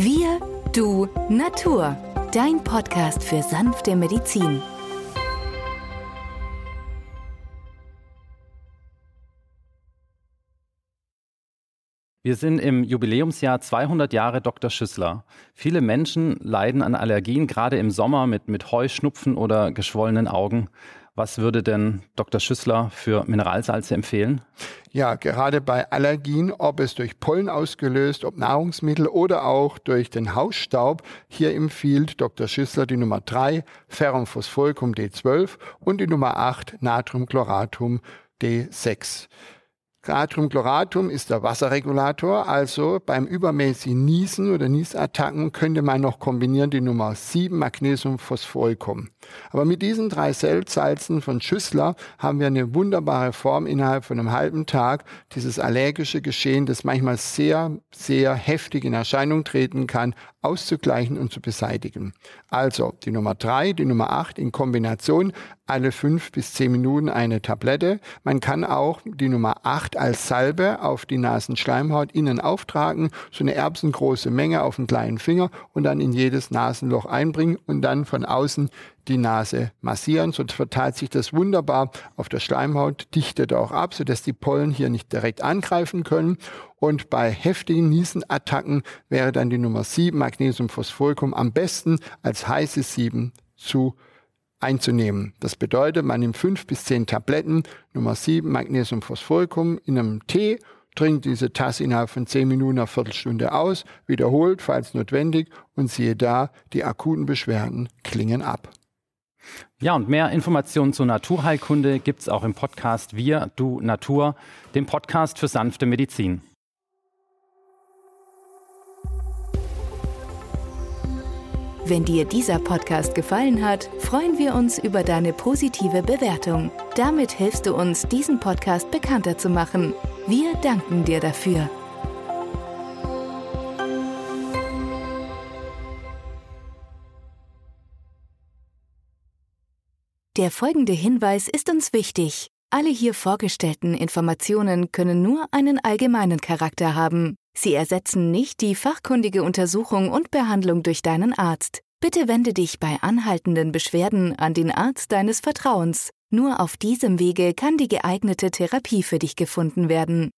Wir, du, Natur. Dein Podcast für sanfte Medizin. Wir sind im Jubiläumsjahr 200 Jahre Dr. Schüssler. Viele Menschen leiden an Allergien, gerade im Sommer mit, mit Heuschnupfen oder geschwollenen Augen. Was würde denn Dr. Schüssler für Mineralsalze empfehlen? Ja, gerade bei Allergien, ob es durch Pollen ausgelöst, ob Nahrungsmittel oder auch durch den Hausstaub, hier empfiehlt Dr. Schüssler die Nummer 3, Ferrumphosphoricum D12 und die Nummer 8, Natriumchloratum D6. Natriumchloratum ist der Wasserregulator, also beim übermäßigen Niesen oder Niesattacken könnte man noch kombinieren die Nummer 7 Magnesiumphosphoricum. Aber mit diesen drei Salzen von Schüssler haben wir eine wunderbare Form innerhalb von einem halben Tag, dieses allergische Geschehen, das manchmal sehr, sehr heftig in Erscheinung treten kann, auszugleichen und zu beseitigen. Also die Nummer 3, die Nummer 8 in Kombination alle fünf bis zehn Minuten eine Tablette. Man kann auch die Nummer 8 als Salbe auf die Nasenschleimhaut innen auftragen, so eine erbsengroße Menge auf einen kleinen Finger und dann in jedes Nasenloch einbringen und dann von außen die Nase massieren. So verteilt sich das wunderbar auf der Schleimhaut, dichtet auch ab, sodass die Pollen hier nicht direkt angreifen können. Und bei heftigen Niesenattacken wäre dann die Nummer 7 Magnesiumphosphoricum am besten als heißes 7 zu einzunehmen. Das bedeutet, man nimmt fünf bis zehn Tabletten, Nummer sieben Magnesiumphosphoricum in einem Tee, trinkt diese Tasse innerhalb von zehn Minuten, einer Viertelstunde aus, wiederholt, falls notwendig, und siehe da, die akuten Beschwerden klingen ab. Ja, und mehr Informationen zur Naturheilkunde gibt es auch im Podcast Wir, Du, Natur, dem Podcast für sanfte Medizin. Wenn dir dieser Podcast gefallen hat, freuen wir uns über deine positive Bewertung. Damit hilfst du uns, diesen Podcast bekannter zu machen. Wir danken dir dafür. Der folgende Hinweis ist uns wichtig. Alle hier vorgestellten Informationen können nur einen allgemeinen Charakter haben. Sie ersetzen nicht die fachkundige Untersuchung und Behandlung durch deinen Arzt. Bitte wende dich bei anhaltenden Beschwerden an den Arzt deines Vertrauens. Nur auf diesem Wege kann die geeignete Therapie für dich gefunden werden.